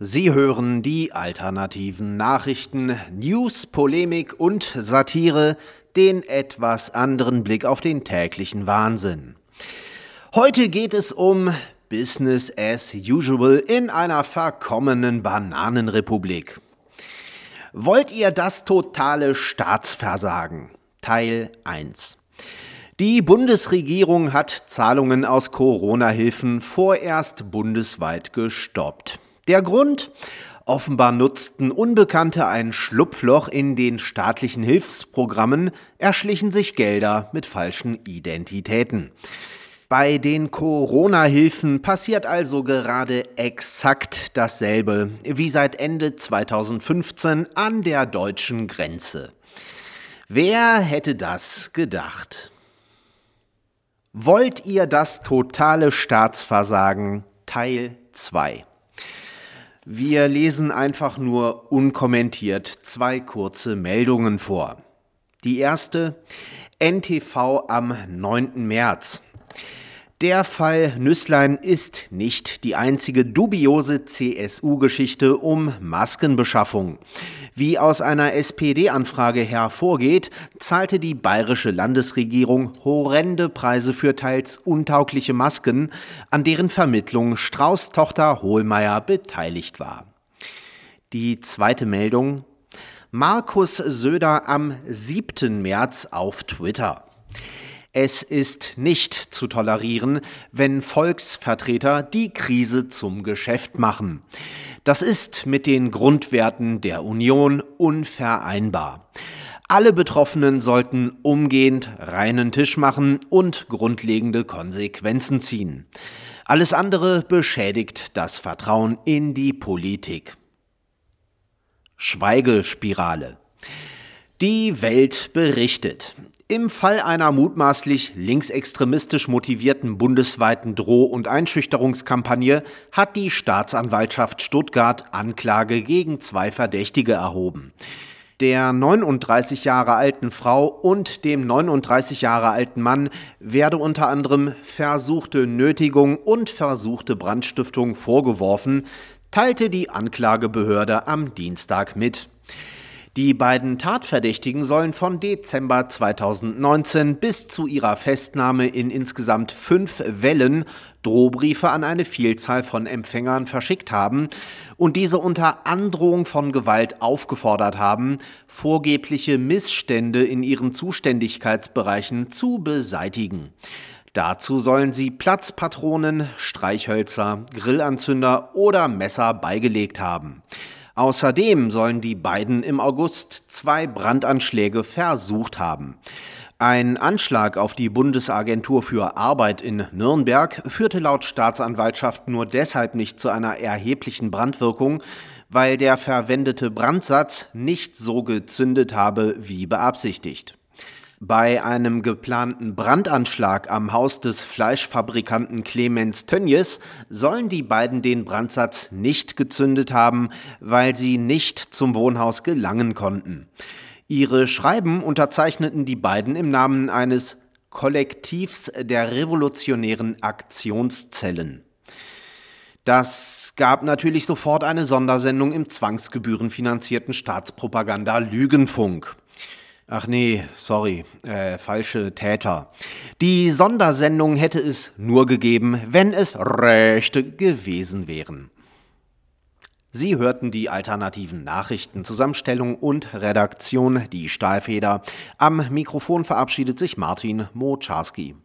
Sie hören die alternativen Nachrichten, News, Polemik und Satire, den etwas anderen Blick auf den täglichen Wahnsinn. Heute geht es um Business as usual in einer verkommenen Bananenrepublik. Wollt ihr das totale Staatsversagen? Teil 1. Die Bundesregierung hat Zahlungen aus Corona-Hilfen vorerst bundesweit gestoppt. Der Grund? Offenbar nutzten Unbekannte ein Schlupfloch in den staatlichen Hilfsprogrammen, erschlichen sich Gelder mit falschen Identitäten. Bei den Corona-Hilfen passiert also gerade exakt dasselbe wie seit Ende 2015 an der deutschen Grenze. Wer hätte das gedacht? Wollt ihr das totale Staatsversagen Teil 2? Wir lesen einfach nur unkommentiert zwei kurze Meldungen vor. Die erste, NTV am 9. März. Der Fall Nüsslein ist nicht die einzige dubiose CSU-Geschichte um Maskenbeschaffung. Wie aus einer SPD-Anfrage hervorgeht, zahlte die bayerische Landesregierung horrende Preise für teils untaugliche Masken, an deren Vermittlung Strauß Tochter Hohlmeier beteiligt war. Die zweite Meldung Markus Söder am 7. März auf Twitter. Es ist nicht zu tolerieren, wenn Volksvertreter die Krise zum Geschäft machen. Das ist mit den Grundwerten der Union unvereinbar. Alle Betroffenen sollten umgehend reinen Tisch machen und grundlegende Konsequenzen ziehen. Alles andere beschädigt das Vertrauen in die Politik. Schweigespirale. Die Welt berichtet. Im Fall einer mutmaßlich linksextremistisch motivierten bundesweiten Droh- und Einschüchterungskampagne hat die Staatsanwaltschaft Stuttgart Anklage gegen zwei Verdächtige erhoben. Der 39 Jahre alten Frau und dem 39 Jahre alten Mann werde unter anderem versuchte Nötigung und versuchte Brandstiftung vorgeworfen, teilte die Anklagebehörde am Dienstag mit. Die beiden Tatverdächtigen sollen von Dezember 2019 bis zu ihrer Festnahme in insgesamt fünf Wellen Drohbriefe an eine Vielzahl von Empfängern verschickt haben und diese unter Androhung von Gewalt aufgefordert haben, vorgebliche Missstände in ihren Zuständigkeitsbereichen zu beseitigen. Dazu sollen sie Platzpatronen, Streichhölzer, Grillanzünder oder Messer beigelegt haben. Außerdem sollen die beiden im August zwei Brandanschläge versucht haben. Ein Anschlag auf die Bundesagentur für Arbeit in Nürnberg führte laut Staatsanwaltschaft nur deshalb nicht zu einer erheblichen Brandwirkung, weil der verwendete Brandsatz nicht so gezündet habe wie beabsichtigt. Bei einem geplanten Brandanschlag am Haus des Fleischfabrikanten Clemens Tönjes sollen die beiden den Brandsatz nicht gezündet haben, weil sie nicht zum Wohnhaus gelangen konnten. Ihre Schreiben unterzeichneten die beiden im Namen eines Kollektivs der revolutionären Aktionszellen. Das gab natürlich sofort eine Sondersendung im zwangsgebührenfinanzierten Staatspropaganda Lügenfunk. Ach nee, sorry, äh, falsche Täter. Die Sondersendung hätte es nur gegeben, wenn es Rechte gewesen wären. Sie hörten die alternativen Nachrichten, Zusammenstellung und Redaktion, die Stahlfeder. Am Mikrofon verabschiedet sich Martin Moczarski.